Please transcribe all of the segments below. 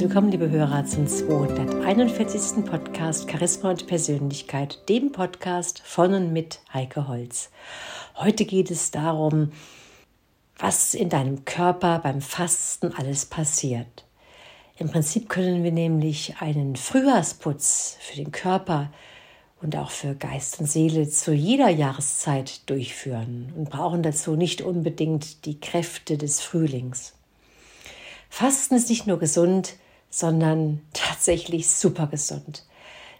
Willkommen, liebe Hörer, zum 241. Podcast Charisma und Persönlichkeit, dem Podcast von und mit Heike Holz. Heute geht es darum, was in deinem Körper beim Fasten alles passiert. Im Prinzip können wir nämlich einen Frühjahrsputz für den Körper und auch für Geist und Seele zu jeder Jahreszeit durchführen und brauchen dazu nicht unbedingt die Kräfte des Frühlings. Fasten ist nicht nur gesund, sondern tatsächlich super gesund.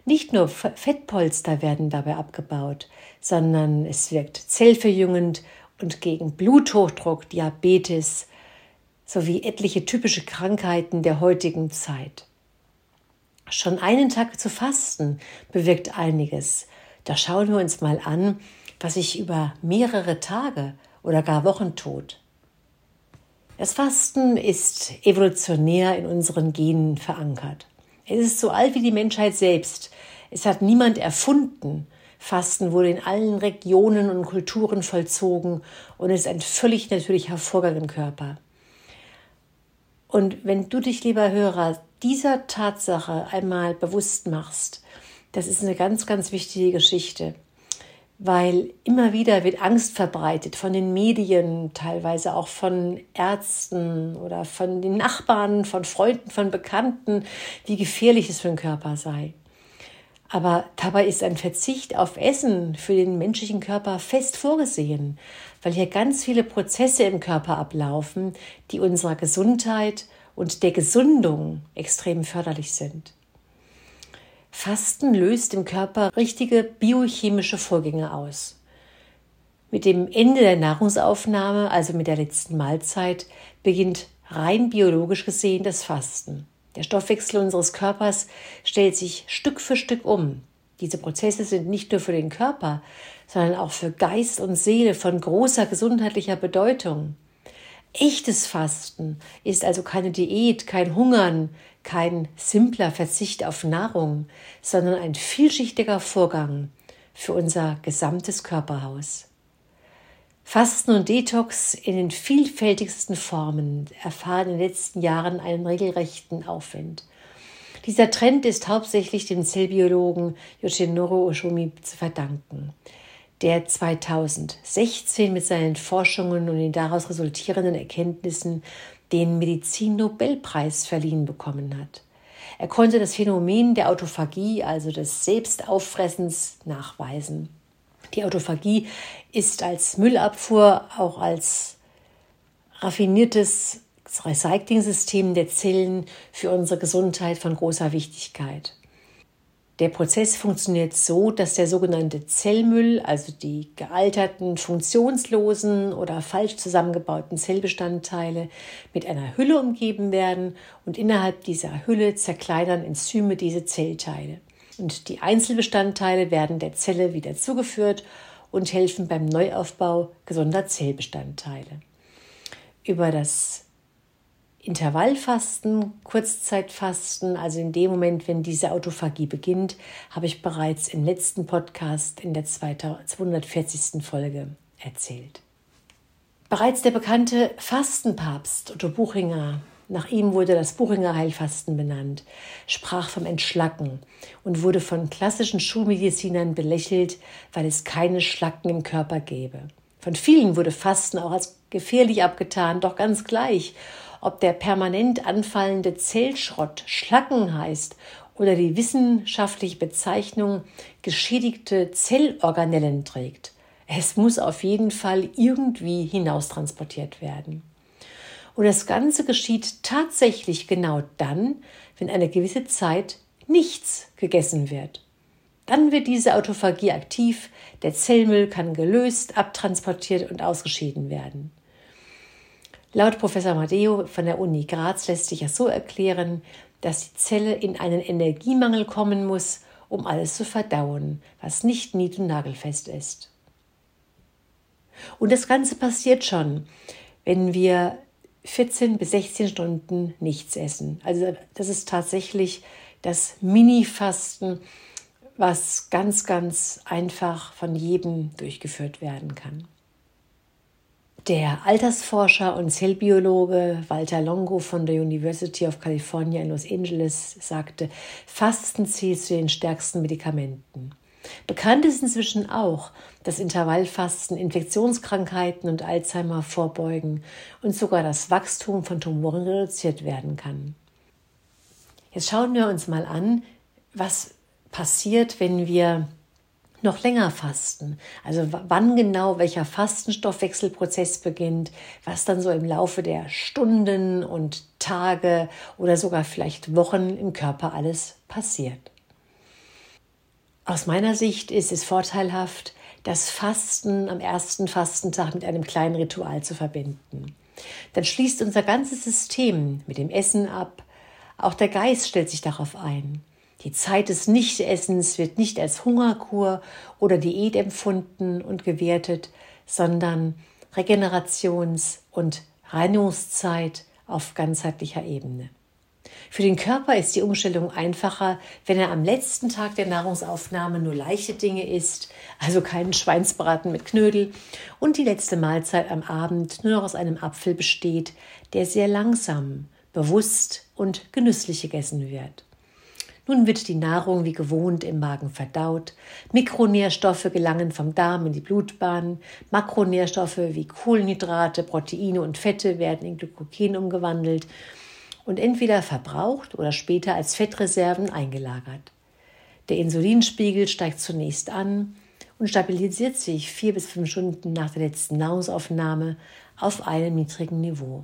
Nicht nur Fettpolster werden dabei abgebaut, sondern es wirkt zellverjüngend und gegen Bluthochdruck, Diabetes sowie etliche typische Krankheiten der heutigen Zeit. Schon einen Tag zu fasten bewirkt einiges. Da schauen wir uns mal an, was sich über mehrere Tage oder gar Wochen tut. Das Fasten ist evolutionär in unseren Genen verankert. Es ist so alt wie die Menschheit selbst. Es hat niemand erfunden. Fasten wurde in allen Regionen und Kulturen vollzogen und ist ein völlig natürlicher Vorgang im Körper. Und wenn du dich, lieber Hörer, dieser Tatsache einmal bewusst machst, das ist eine ganz, ganz wichtige Geschichte weil immer wieder wird Angst verbreitet von den Medien, teilweise auch von Ärzten oder von den Nachbarn, von Freunden, von Bekannten, wie gefährlich es für den Körper sei. Aber dabei ist ein Verzicht auf Essen für den menschlichen Körper fest vorgesehen, weil hier ganz viele Prozesse im Körper ablaufen, die unserer Gesundheit und der Gesundung extrem förderlich sind. Fasten löst im Körper richtige biochemische Vorgänge aus. Mit dem Ende der Nahrungsaufnahme, also mit der letzten Mahlzeit, beginnt rein biologisch gesehen das Fasten. Der Stoffwechsel unseres Körpers stellt sich Stück für Stück um. Diese Prozesse sind nicht nur für den Körper, sondern auch für Geist und Seele von großer gesundheitlicher Bedeutung. Echtes Fasten ist also keine Diät, kein Hungern, kein simpler Verzicht auf Nahrung, sondern ein vielschichtiger Vorgang für unser gesamtes Körperhaus. Fasten und Detox in den vielfältigsten Formen erfahren in den letzten Jahren einen regelrechten Aufwind. Dieser Trend ist hauptsächlich dem Zellbiologen Yoshinoro Oshumi zu verdanken, der 2016 mit seinen Forschungen und den daraus resultierenden Erkenntnissen den Medizin-Nobelpreis verliehen bekommen hat. Er konnte das Phänomen der Autophagie, also des Selbstauffressens, nachweisen. Die Autophagie ist als Müllabfuhr, auch als raffiniertes Recycling-System der Zellen für unsere Gesundheit von großer Wichtigkeit. Der Prozess funktioniert so, dass der sogenannte Zellmüll, also die gealterten, funktionslosen oder falsch zusammengebauten Zellbestandteile, mit einer Hülle umgeben werden und innerhalb dieser Hülle zerkleinern Enzyme diese Zellteile. Und die Einzelbestandteile werden der Zelle wieder zugeführt und helfen beim Neuaufbau gesunder Zellbestandteile. Über das Intervallfasten, Kurzzeitfasten, also in dem Moment, wenn diese Autophagie beginnt, habe ich bereits im letzten Podcast in der 240. Folge erzählt. Bereits der bekannte Fastenpapst Otto Buchinger, nach ihm wurde das Buchinger Heilfasten benannt, sprach vom Entschlacken und wurde von klassischen Schulmedizinern belächelt, weil es keine Schlacken im Körper gäbe. Von vielen wurde Fasten auch als gefährlich abgetan, doch ganz gleich, ob der permanent anfallende Zellschrott Schlacken heißt oder die wissenschaftliche Bezeichnung geschädigte Zellorganellen trägt. Es muss auf jeden Fall irgendwie hinaustransportiert werden. Und das Ganze geschieht tatsächlich genau dann, wenn eine gewisse Zeit nichts gegessen wird. Dann wird diese Autophagie aktiv, der Zellmüll kann gelöst, abtransportiert und ausgeschieden werden. Laut Professor Amadeo von der Uni Graz lässt sich das so erklären, dass die Zelle in einen Energiemangel kommen muss, um alles zu verdauen, was nicht nied- und nagelfest ist. Und das Ganze passiert schon, wenn wir 14 bis 16 Stunden nichts essen. Also das ist tatsächlich das Mini-Fasten, was ganz, ganz einfach von jedem durchgeführt werden kann. Der Altersforscher und Zellbiologe Walter Longo von der University of California in Los Angeles sagte, Fasten zählt zu den stärksten Medikamenten. Bekannt ist inzwischen auch, dass Intervallfasten Infektionskrankheiten und Alzheimer vorbeugen und sogar das Wachstum von Tumoren reduziert werden kann. Jetzt schauen wir uns mal an, was passiert, wenn wir noch länger fasten. Also wann genau welcher Fastenstoffwechselprozess beginnt, was dann so im Laufe der Stunden und Tage oder sogar vielleicht Wochen im Körper alles passiert. Aus meiner Sicht ist es vorteilhaft, das Fasten am ersten Fastentag mit einem kleinen Ritual zu verbinden. Dann schließt unser ganzes System mit dem Essen ab. Auch der Geist stellt sich darauf ein. Die Zeit des Nichtessens wird nicht als Hungerkur oder Diät empfunden und gewertet, sondern Regenerations- und Reinigungszeit auf ganzheitlicher Ebene. Für den Körper ist die Umstellung einfacher, wenn er am letzten Tag der Nahrungsaufnahme nur leichte Dinge isst, also keinen Schweinsbraten mit Knödel, und die letzte Mahlzeit am Abend nur noch aus einem Apfel besteht, der sehr langsam, bewusst und genüsslich gegessen wird. Nun wird die Nahrung wie gewohnt im Magen verdaut. Mikronährstoffe gelangen vom Darm in die Blutbahn. Makronährstoffe wie Kohlenhydrate, Proteine und Fette werden in Glykogen umgewandelt und entweder verbraucht oder später als Fettreserven eingelagert. Der Insulinspiegel steigt zunächst an und stabilisiert sich vier bis fünf Stunden nach der letzten Nahrungsaufnahme auf einem niedrigen Niveau.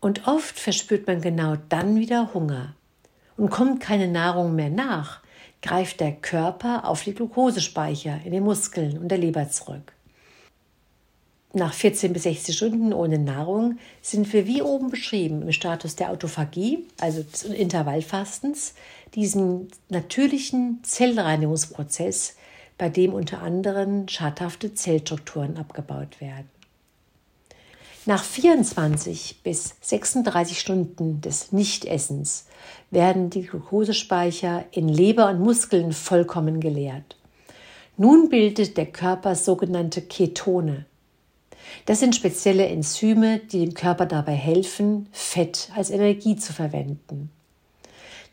Und oft verspürt man genau dann wieder Hunger. Und kommt keine Nahrung mehr nach, greift der Körper auf die Glukosespeicher in den Muskeln und der Leber zurück. Nach 14 bis 60 Stunden ohne Nahrung sind wir wie oben beschrieben im Status der Autophagie, also des Intervallfastens, diesem natürlichen Zellreinigungsprozess, bei dem unter anderem schadhafte Zellstrukturen abgebaut werden. Nach 24 bis 36 Stunden des Nichtessens werden die Glukosespeicher in Leber und Muskeln vollkommen geleert. Nun bildet der Körper sogenannte Ketone. Das sind spezielle Enzyme, die dem Körper dabei helfen, Fett als Energie zu verwenden.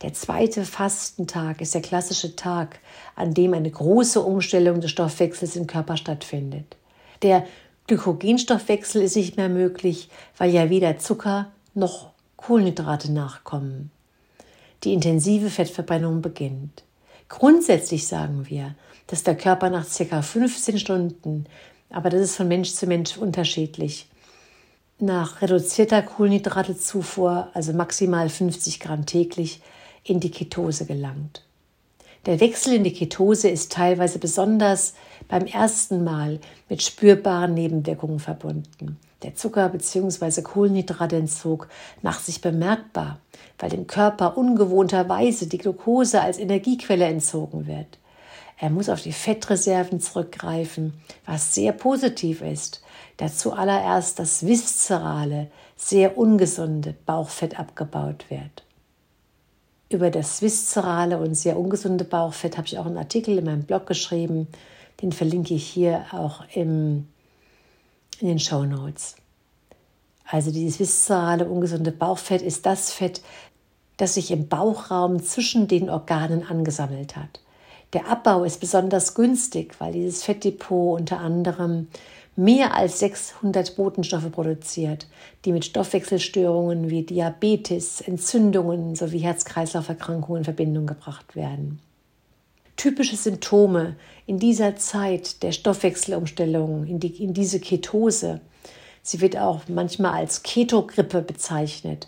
Der zweite Fastentag ist der klassische Tag, an dem eine große Umstellung des Stoffwechsels im Körper stattfindet. Der Glykogenstoffwechsel ist nicht mehr möglich, weil ja weder Zucker noch Kohlenhydrate nachkommen. Die intensive Fettverbrennung beginnt. Grundsätzlich sagen wir, dass der Körper nach ca. 15 Stunden aber das ist von Mensch zu Mensch unterschiedlich. Nach reduzierter Kohlenhydratezufuhr, also maximal 50 Gramm täglich, in die Ketose gelangt. Der Wechsel in die Ketose ist teilweise besonders beim ersten Mal mit spürbaren Nebenwirkungen verbunden. Der Zucker- bzw. Kohlenhydratentzug macht sich bemerkbar, weil dem Körper ungewohnterweise die Glucose als Energiequelle entzogen wird. Er muss auf die Fettreserven zurückgreifen, was sehr positiv ist, da zuallererst das viszerale, sehr ungesunde Bauchfett abgebaut wird. Über das viszerale und sehr ungesunde Bauchfett habe ich auch einen Artikel in meinem Blog geschrieben. Den verlinke ich hier auch im, in den Show Notes. Also dieses viszerale, ungesunde Bauchfett ist das Fett, das sich im Bauchraum zwischen den Organen angesammelt hat. Der Abbau ist besonders günstig, weil dieses Fettdepot unter anderem mehr als 600 Botenstoffe produziert, die mit Stoffwechselstörungen wie Diabetes, Entzündungen sowie Herz-Kreislauf-Erkrankungen in Verbindung gebracht werden. Typische Symptome in dieser Zeit der Stoffwechselumstellung in, die, in diese Ketose, sie wird auch manchmal als Ketogrippe bezeichnet,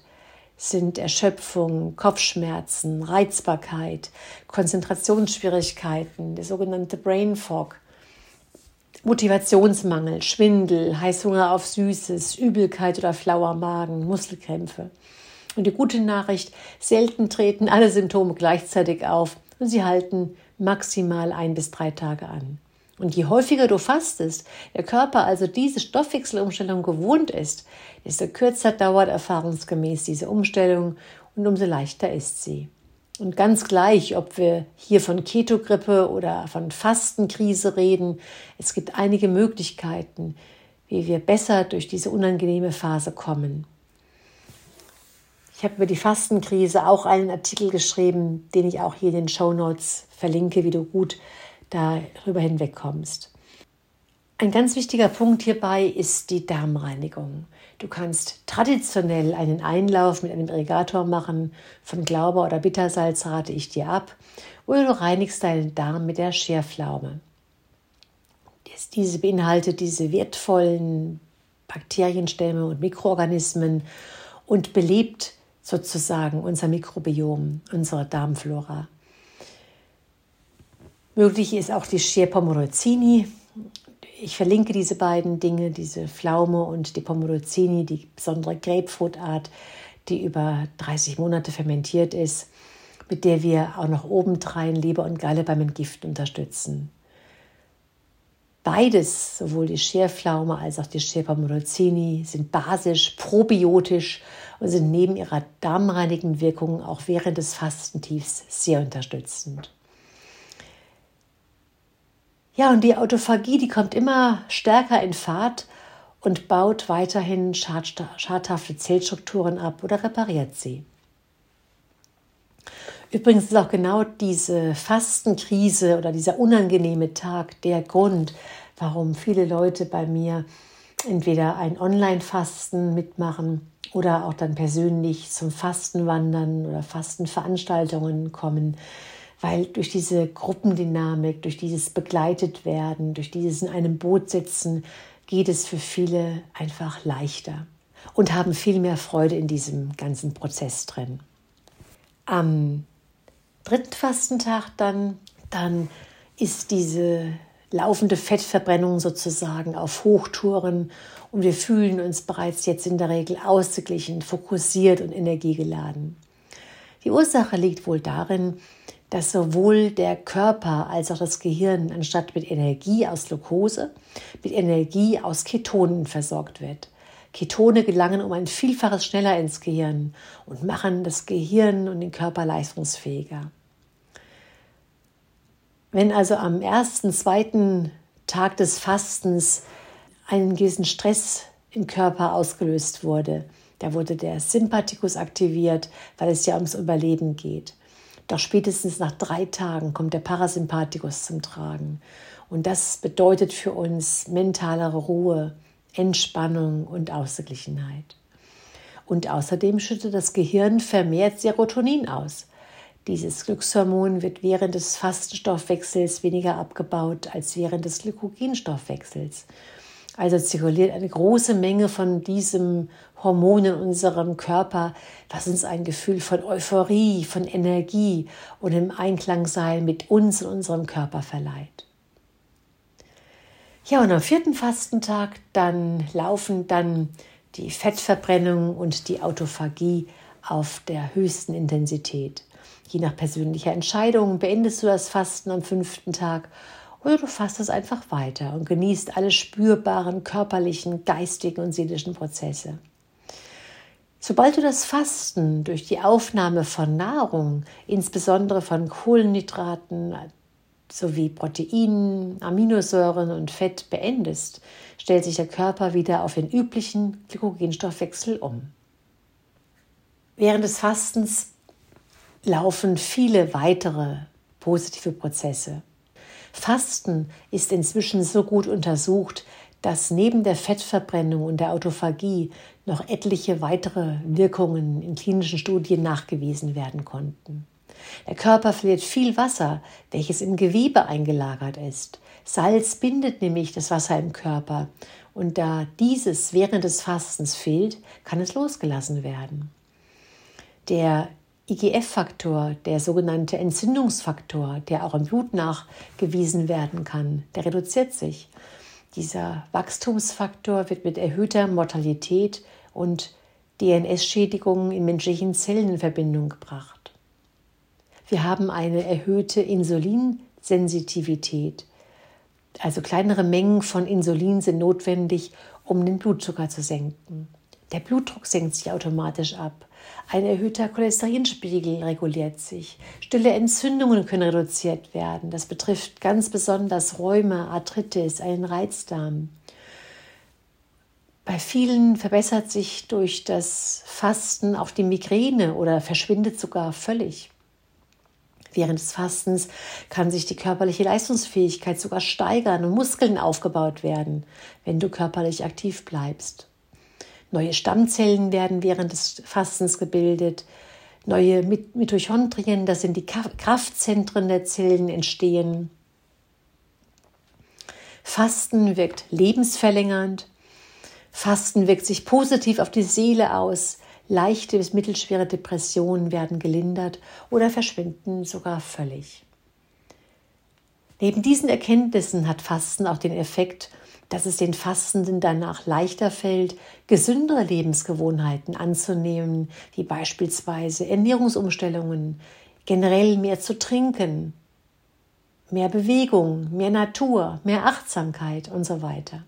sind Erschöpfung, Kopfschmerzen, Reizbarkeit, Konzentrationsschwierigkeiten, der sogenannte Brain Fog, Motivationsmangel, Schwindel, Heißhunger auf Süßes, Übelkeit oder flauer Magen, Muskelkrämpfe. Und die gute Nachricht, selten treten alle Symptome gleichzeitig auf und sie halten maximal ein bis drei Tage an. Und je häufiger du fastest, der Körper also diese Stoffwechselumstellung gewohnt ist, desto kürzer dauert erfahrungsgemäß diese Umstellung und umso leichter ist sie. Und ganz gleich, ob wir hier von Ketogrippe oder von Fastenkrise reden, es gibt einige Möglichkeiten, wie wir besser durch diese unangenehme Phase kommen. Ich habe über die Fastenkrise auch einen Artikel geschrieben, den ich auch hier in den Show Notes verlinke, wie du gut darüber hinwegkommst. Ein ganz wichtiger Punkt hierbei ist die Darmreinigung. Du kannst traditionell einen Einlauf mit einem Irrigator machen. Von Glauber oder Bittersalz rate ich dir ab. Oder du reinigst deinen Darm mit der Scherflaume. Diese beinhaltet diese wertvollen Bakterienstämme und Mikroorganismen und belebt sozusagen unser Mikrobiom, unsere Darmflora. Möglich ist auch die Scher Pomorozini. Ich verlinke diese beiden Dinge, diese Pflaume und die Pomorozini, die besondere Grapefruitart, die über 30 Monate fermentiert ist, mit der wir auch noch obendrein Leber und Galle beim Entgiften unterstützen. Beides, sowohl die Scherpflaume als auch die Scherpamorozini, sind basisch, probiotisch und sind neben ihrer darmreinigenden Wirkung auch während des Fastentiefs sehr unterstützend. Ja, und die Autophagie, die kommt immer stärker in Fahrt und baut weiterhin schadhafte Zellstrukturen ab oder repariert sie. Übrigens ist auch genau diese Fastenkrise oder dieser unangenehme Tag der Grund, warum viele Leute bei mir entweder ein Online-Fasten mitmachen oder auch dann persönlich zum Fasten wandern oder Fastenveranstaltungen kommen, weil durch diese Gruppendynamik, durch dieses begleitet werden, durch dieses in einem Boot sitzen, geht es für viele einfach leichter und haben viel mehr Freude in diesem ganzen Prozess drin. Am dritten Fastentag dann, dann ist diese laufende Fettverbrennung sozusagen auf Hochtouren und wir fühlen uns bereits jetzt in der Regel ausgeglichen, fokussiert und energiegeladen. Die Ursache liegt wohl darin, dass sowohl der Körper als auch das Gehirn anstatt mit Energie aus Glucose mit Energie aus Ketonen versorgt wird. Ketone gelangen um ein Vielfaches schneller ins Gehirn und machen das Gehirn und den Körper leistungsfähiger. Wenn also am ersten, zweiten Tag des Fastens ein gewissen Stress im Körper ausgelöst wurde, da wurde der Sympathikus aktiviert, weil es ja ums Überleben geht. Doch spätestens nach drei Tagen kommt der Parasympathikus zum Tragen. Und das bedeutet für uns mentalere Ruhe, Entspannung und Ausgeglichenheit. Und außerdem schüttet das Gehirn vermehrt Serotonin aus. Dieses Glückshormon wird während des Fastenstoffwechsels weniger abgebaut als während des Glykogenstoffwechsels. Also zirkuliert eine große Menge von diesem Hormon in unserem Körper, was uns ein Gefühl von Euphorie, von Energie und im Einklang sein mit uns und unserem Körper verleiht. Ja, und am vierten Fastentag dann laufen dann die Fettverbrennung und die Autophagie auf der höchsten Intensität. Je nach persönlicher Entscheidung beendest du das Fasten am fünften Tag oder du fastest einfach weiter und genießt alle spürbaren körperlichen, geistigen und seelischen Prozesse. Sobald du das Fasten durch die Aufnahme von Nahrung, insbesondere von Kohlenhydraten sowie Proteinen, Aminosäuren und Fett beendest, stellt sich der Körper wieder auf den üblichen Glykogenstoffwechsel um. Während des Fastens laufen viele weitere positive Prozesse. Fasten ist inzwischen so gut untersucht, dass neben der Fettverbrennung und der Autophagie noch etliche weitere Wirkungen in klinischen Studien nachgewiesen werden konnten. Der Körper verliert viel Wasser, welches im Gewebe eingelagert ist. Salz bindet nämlich das Wasser im Körper und da dieses während des Fastens fehlt, kann es losgelassen werden. Der IGF-Faktor, der sogenannte Entzündungsfaktor, der auch im Blut nachgewiesen werden kann, der reduziert sich. Dieser Wachstumsfaktor wird mit erhöhter Mortalität und DNS-Schädigungen in menschlichen Zellen in Verbindung gebracht. Wir haben eine erhöhte Insulinsensitivität. Also kleinere Mengen von Insulin sind notwendig, um den Blutzucker zu senken. Der Blutdruck senkt sich automatisch ab. Ein erhöhter Cholesterinspiegel reguliert sich. Stille Entzündungen können reduziert werden. Das betrifft ganz besonders Rheuma, Arthritis, einen Reizdarm. Bei vielen verbessert sich durch das Fasten auch die Migräne oder verschwindet sogar völlig. Während des Fastens kann sich die körperliche Leistungsfähigkeit sogar steigern und Muskeln aufgebaut werden, wenn du körperlich aktiv bleibst. Neue Stammzellen werden während des Fastens gebildet, neue Mitochondrien, das sind die Kraftzentren der Zellen, entstehen. Fasten wirkt lebensverlängernd. Fasten wirkt sich positiv auf die Seele aus. Leichte bis mittelschwere Depressionen werden gelindert oder verschwinden sogar völlig. Neben diesen Erkenntnissen hat Fasten auch den Effekt, dass es den Fastenden danach leichter fällt, gesündere Lebensgewohnheiten anzunehmen, wie beispielsweise Ernährungsumstellungen, generell mehr zu trinken, mehr Bewegung, mehr Natur, mehr Achtsamkeit und so weiter.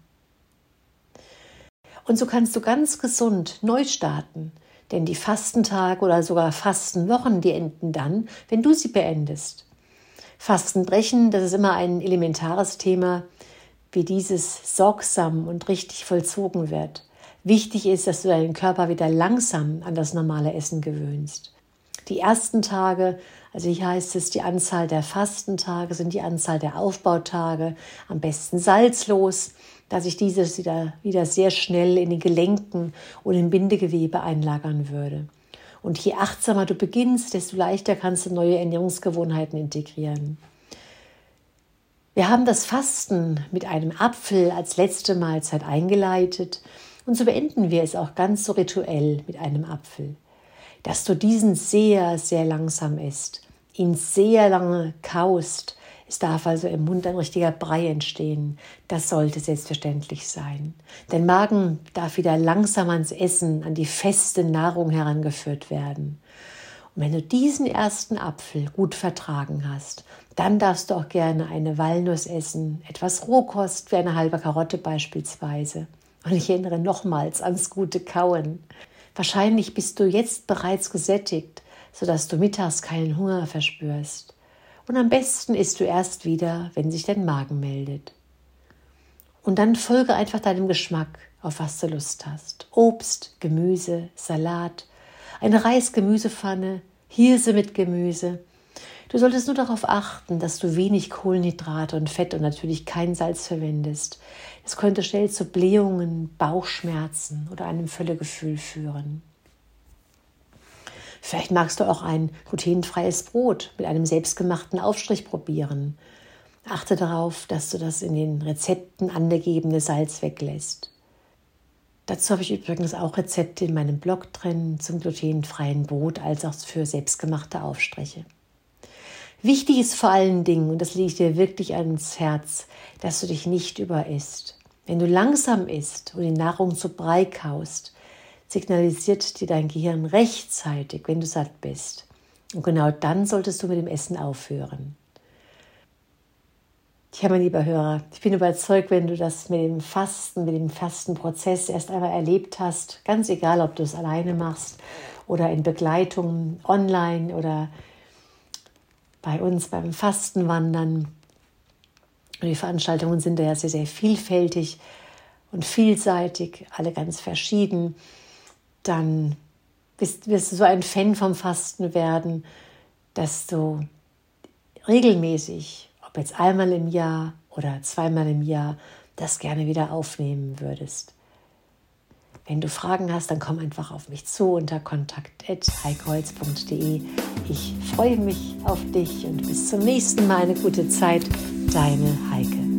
Und so kannst du ganz gesund neu starten, denn die Fastentage oder sogar Fastenwochen, die enden dann, wenn du sie beendest. Fastenbrechen, das ist immer ein elementares Thema, wie dieses sorgsam und richtig vollzogen wird. Wichtig ist, dass du deinen Körper wieder langsam an das normale Essen gewöhnst. Die ersten Tage, also hier heißt es, die Anzahl der Fastentage sind die Anzahl der Aufbautage, am besten salzlos, da sich dieses wieder, wieder sehr schnell in den Gelenken und im Bindegewebe einlagern würde. Und je achtsamer du beginnst, desto leichter kannst du neue Ernährungsgewohnheiten integrieren. Wir haben das Fasten mit einem Apfel als letzte Mahlzeit eingeleitet und so beenden wir es auch ganz so rituell mit einem Apfel. Dass du diesen sehr, sehr langsam isst, ihn sehr lange kaust, es darf also im Mund ein richtiger Brei entstehen. Das sollte selbstverständlich sein. Dein Magen darf wieder langsam ans Essen, an die feste Nahrung herangeführt werden. Und wenn du diesen ersten Apfel gut vertragen hast, dann darfst du auch gerne eine Walnuss essen, etwas Rohkost wie eine halbe Karotte beispielsweise. Und ich erinnere nochmals ans gute Kauen. Wahrscheinlich bist du jetzt bereits gesättigt, sodass du mittags keinen Hunger verspürst. Und am besten isst du erst wieder, wenn sich dein Magen meldet. Und dann folge einfach deinem Geschmack, auf was du Lust hast. Obst, Gemüse, Salat, eine Reisgemüsepfanne, Hirse mit Gemüse. Du solltest nur darauf achten, dass du wenig Kohlenhydrate und Fett und natürlich kein Salz verwendest. Es könnte schnell zu Blähungen, Bauchschmerzen oder einem Völlegefühl führen. Vielleicht magst du auch ein glutenfreies Brot mit einem selbstgemachten Aufstrich probieren. Achte darauf, dass du das in den Rezepten angegebene Salz weglässt. Dazu habe ich übrigens auch Rezepte in meinem Blog drin zum glutenfreien Brot als auch für selbstgemachte Aufstriche. Wichtig ist vor allen Dingen, und das lege ich dir wirklich ans Herz, dass du dich nicht überisst. Wenn du langsam isst und die Nahrung zu Brei kaust, signalisiert dir dein Gehirn rechtzeitig, wenn du satt bist. Und genau dann solltest du mit dem Essen aufhören. Tja, mein lieber Hörer, ich bin überzeugt, wenn du das mit dem Fasten, mit dem Fastenprozess erst einmal erlebt hast, ganz egal, ob du es alleine machst oder in Begleitung online oder bei uns beim Fastenwandern. Und die Veranstaltungen sind ja sehr, sehr vielfältig und vielseitig, alle ganz verschieden dann wirst, wirst du so ein Fan vom Fasten werden, dass du regelmäßig, ob jetzt einmal im Jahr oder zweimal im Jahr, das gerne wieder aufnehmen würdest. Wenn du Fragen hast, dann komm einfach auf mich zu unter kontakt.heikeholz.de. Ich freue mich auf dich und bis zum nächsten Mal eine gute Zeit. Deine Heike.